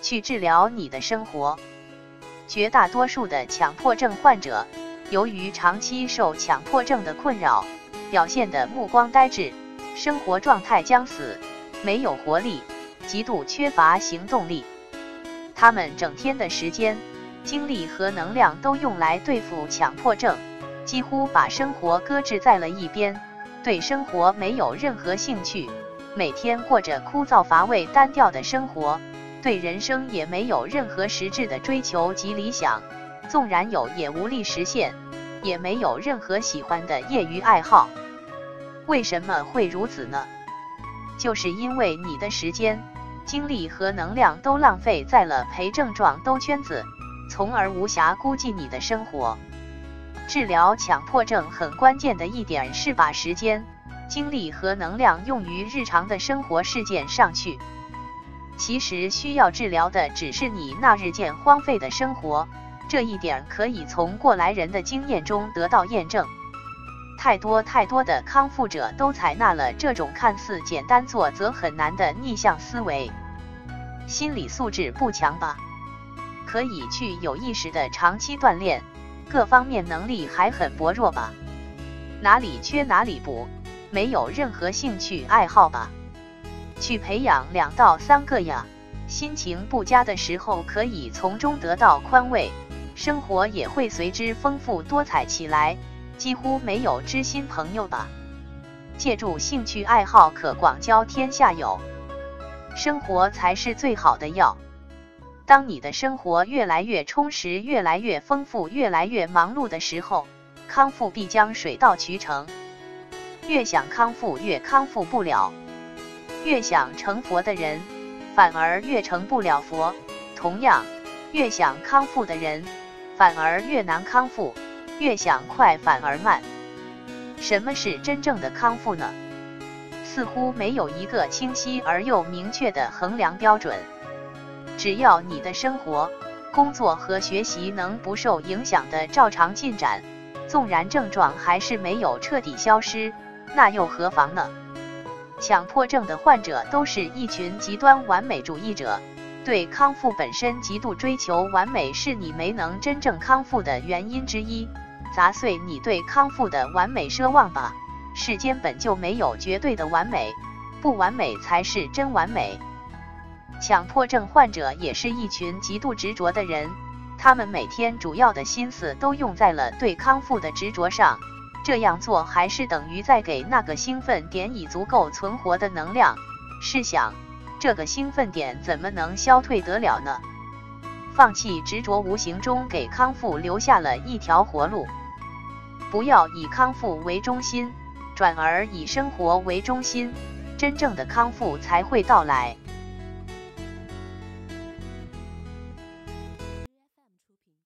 去治疗你的生活。绝大多数的强迫症患者，由于长期受强迫症的困扰，表现的目光呆滞，生活状态僵死，没有活力，极度缺乏行动力。他们整天的时间、精力和能量都用来对付强迫症，几乎把生活搁置在了一边，对生活没有任何兴趣，每天过着枯燥乏味、单调的生活，对人生也没有任何实质的追求及理想，纵然有也无力实现，也没有任何喜欢的业余爱好。为什么会如此呢？就是因为你的时间。精力和能量都浪费在了陪症状兜圈子，从而无暇顾及你的生活。治疗强迫症很关键的一点是把时间、精力和能量用于日常的生活事件上去。其实需要治疗的只是你那日渐荒废的生活，这一点可以从过来人的经验中得到验证。太多太多的康复者都采纳了这种看似简单做则很难的逆向思维，心理素质不强吧？可以去有意识的长期锻炼，各方面能力还很薄弱吧？哪里缺哪里补，没有任何兴趣爱好吧？去培养两到三个呀，心情不佳的时候可以从中得到宽慰，生活也会随之丰富多彩起来。几乎没有知心朋友吧？借助兴趣爱好可广交天下友，生活才是最好的药。当你的生活越来越充实、越来越丰富、越来越忙碌的时候，康复必将水到渠成。越想康复越康复不了，越想成佛的人反而越成不了佛。同样，越想康复的人反而越难康复。越想快反而慢，什么是真正的康复呢？似乎没有一个清晰而又明确的衡量标准。只要你的生活、工作和学习能不受影响的照常进展，纵然症状还是没有彻底消失，那又何妨呢？强迫症的患者都是一群极端完美主义者，对康复本身极度追求完美，是你没能真正康复的原因之一。砸碎你对康复的完美奢望吧！世间本就没有绝对的完美，不完美才是真完美。强迫症患者也是一群极度执着的人，他们每天主要的心思都用在了对康复的执着上，这样做还是等于在给那个兴奋点以足够存活的能量。试想，这个兴奋点怎么能消退得了呢？放弃执着，无形中给康复留下了一条活路。不要以康复为中心，转而以生活为中心，真正的康复才会到来。